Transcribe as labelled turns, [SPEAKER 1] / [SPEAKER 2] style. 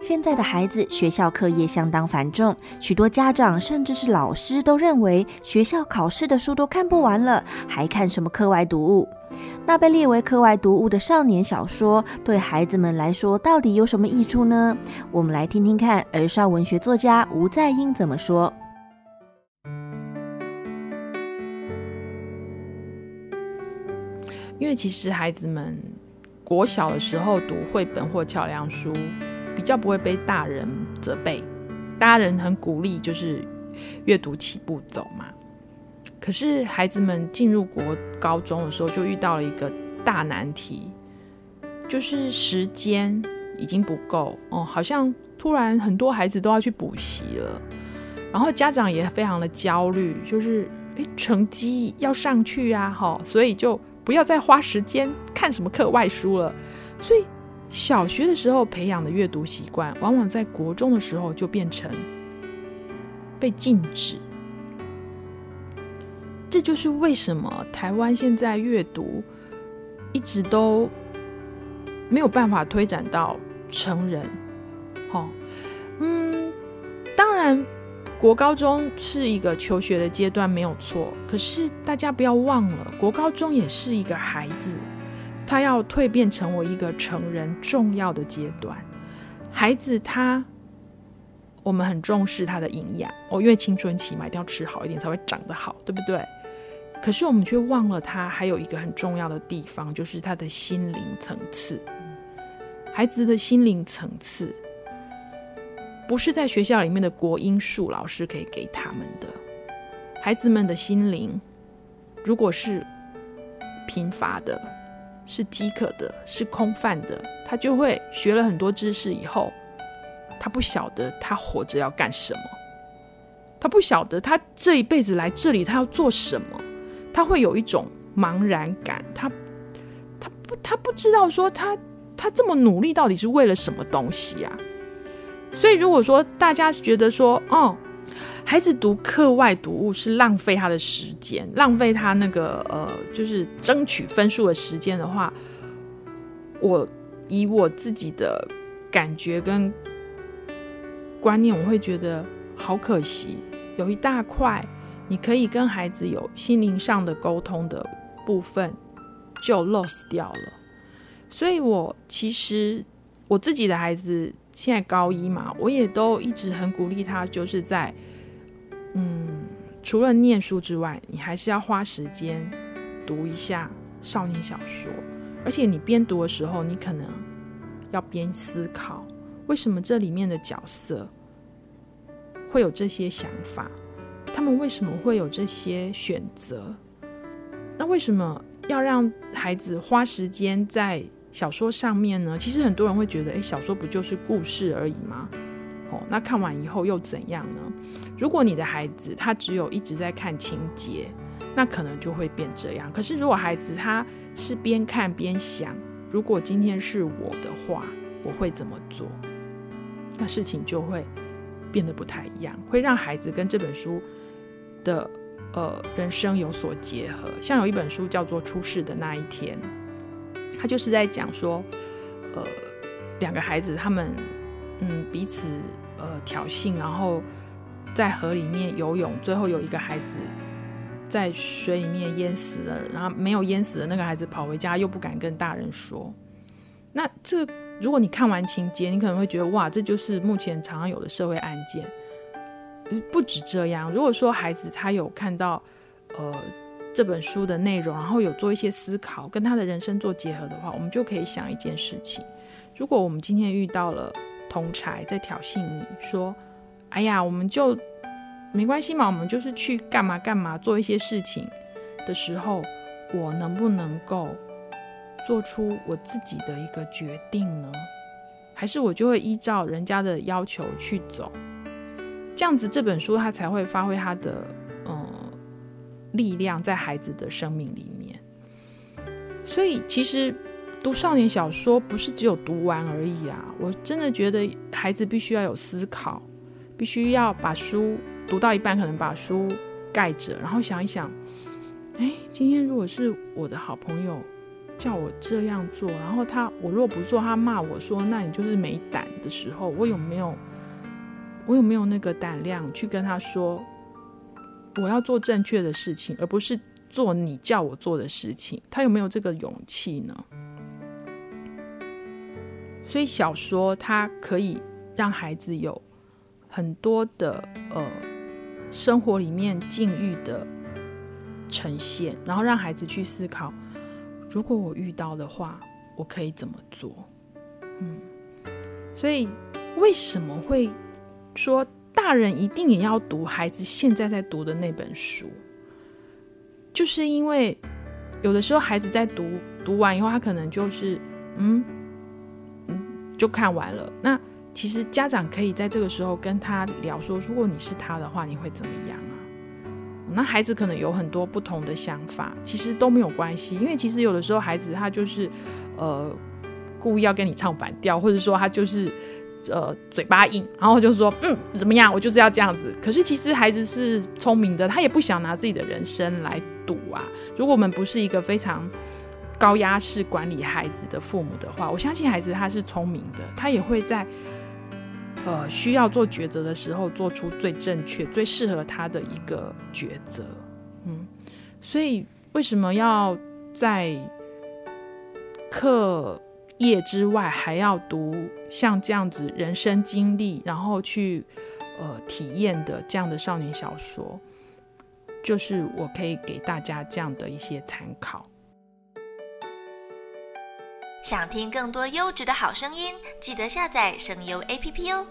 [SPEAKER 1] 现在的孩子学校课业相当繁重，许多家长甚至是老师都认为学校考试的书都看不完了，还看什么课外读物？那被列为课外读物的少年小说，对孩子们来说到底有什么益处呢？我们来听听看儿少文学作家吴在英怎么说。
[SPEAKER 2] 因为其实孩子们国小的时候读绘本或桥梁书。比较不会被大人责备，大人很鼓励，就是阅读起步走嘛。可是孩子们进入国高中的时候，就遇到了一个大难题，就是时间已经不够哦，好像突然很多孩子都要去补习了，然后家长也非常的焦虑，就是诶，成绩要上去啊，哈，所以就不要再花时间看什么课外书了，所以。小学的时候培养的阅读习惯，往往在国中的时候就变成被禁止。这就是为什么台湾现在阅读一直都没有办法推展到成人。哦，嗯，当然，国高中是一个求学的阶段，没有错。可是大家不要忘了，国高中也是一个孩子。他要蜕变成为一个成人重要的阶段，孩子他，我们很重视他的营养哦，因为青春期嘛，一定要吃好一点才会长得好，对不对？可是我们却忘了他还有一个很重要的地方，就是他的心灵层次。孩子的心灵层次，不是在学校里面的国英数老师可以给他们的。孩子们的心灵，如果是贫乏的。是饥渴的，是空泛的，他就会学了很多知识以后，他不晓得他活着要干什么，他不晓得他这一辈子来这里他要做什么，他会有一种茫然感，他他不他不知道说他他这么努力到底是为了什么东西啊？所以如果说大家觉得说，哦。孩子读课外读物是浪费他的时间，浪费他那个呃，就是争取分数的时间的话，我以我自己的感觉跟观念，我会觉得好可惜，有一大块你可以跟孩子有心灵上的沟通的部分就 lost 掉了。所以我其实我自己的孩子现在高一嘛，我也都一直很鼓励他，就是在。嗯，除了念书之外，你还是要花时间读一下少年小说。而且你边读的时候，你可能要边思考，为什么这里面的角色会有这些想法？他们为什么会有这些选择？那为什么要让孩子花时间在小说上面呢？其实很多人会觉得，诶，小说不就是故事而已吗？哦，那看完以后又怎样呢？如果你的孩子他只有一直在看情节，那可能就会变这样。可是如果孩子他是边看边想，如果今天是我的话，我会怎么做？那事情就会变得不太一样，会让孩子跟这本书的呃人生有所结合。像有一本书叫做《出事的那一天》，他就是在讲说，呃，两个孩子他们。嗯，彼此呃挑衅，然后在河里面游泳，最后有一个孩子在水里面淹死了，然后没有淹死的那个孩子跑回家，又不敢跟大人说。那这如果你看完情节，你可能会觉得哇，这就是目前常常有的社会案件。不止这样，如果说孩子他有看到呃这本书的内容，然后有做一些思考，跟他的人生做结合的话，我们就可以想一件事情：如果我们今天遇到了。同侪在挑衅你说：“哎呀，我们就没关系嘛，我们就是去干嘛干嘛做一些事情的时候，我能不能够做出我自己的一个决定呢？还是我就会依照人家的要求去走？这样子这本书它才会发挥它的力量在孩子的生命里面。所以其实。”读少年小说不是只有读完而已啊！我真的觉得孩子必须要有思考，必须要把书读到一半，可能把书盖着，然后想一想：哎，今天如果是我的好朋友叫我这样做，然后他我若不做，他骂我说，那你就是没胆的时候，我有没有我有没有那个胆量去跟他说，我要做正确的事情，而不是做你叫我做的事情？他有没有这个勇气呢？所以小说它可以让孩子有很多的呃生活里面境遇的呈现，然后让孩子去思考，如果我遇到的话，我可以怎么做？嗯，所以为什么会说大人一定也要读孩子现在在读的那本书？就是因为有的时候孩子在读读完以后，他可能就是嗯嗯就看完了。那其实家长可以在这个时候跟他聊说，如果你是他的话，你会怎么样啊？那孩子可能有很多不同的想法，其实都没有关系，因为其实有的时候孩子他就是，呃，故意要跟你唱反调，或者说他就是，呃，嘴巴硬，然后就说，嗯，怎么样，我就是要这样子。可是其实孩子是聪明的，他也不想拿自己的人生来赌啊。如果我们不是一个非常高压式管理孩子的父母的话，我相信孩子他是聪明的，他也会在。呃，需要做抉择的时候，做出最正确、最适合他的一个抉择。嗯，所以为什么要在课业之外还要读像这样子人生经历，然后去呃体验的这样的少年小说？就是我可以给大家这样的一些参考。
[SPEAKER 1] 想听更多优质的好声音，记得下载声优 APP 哦。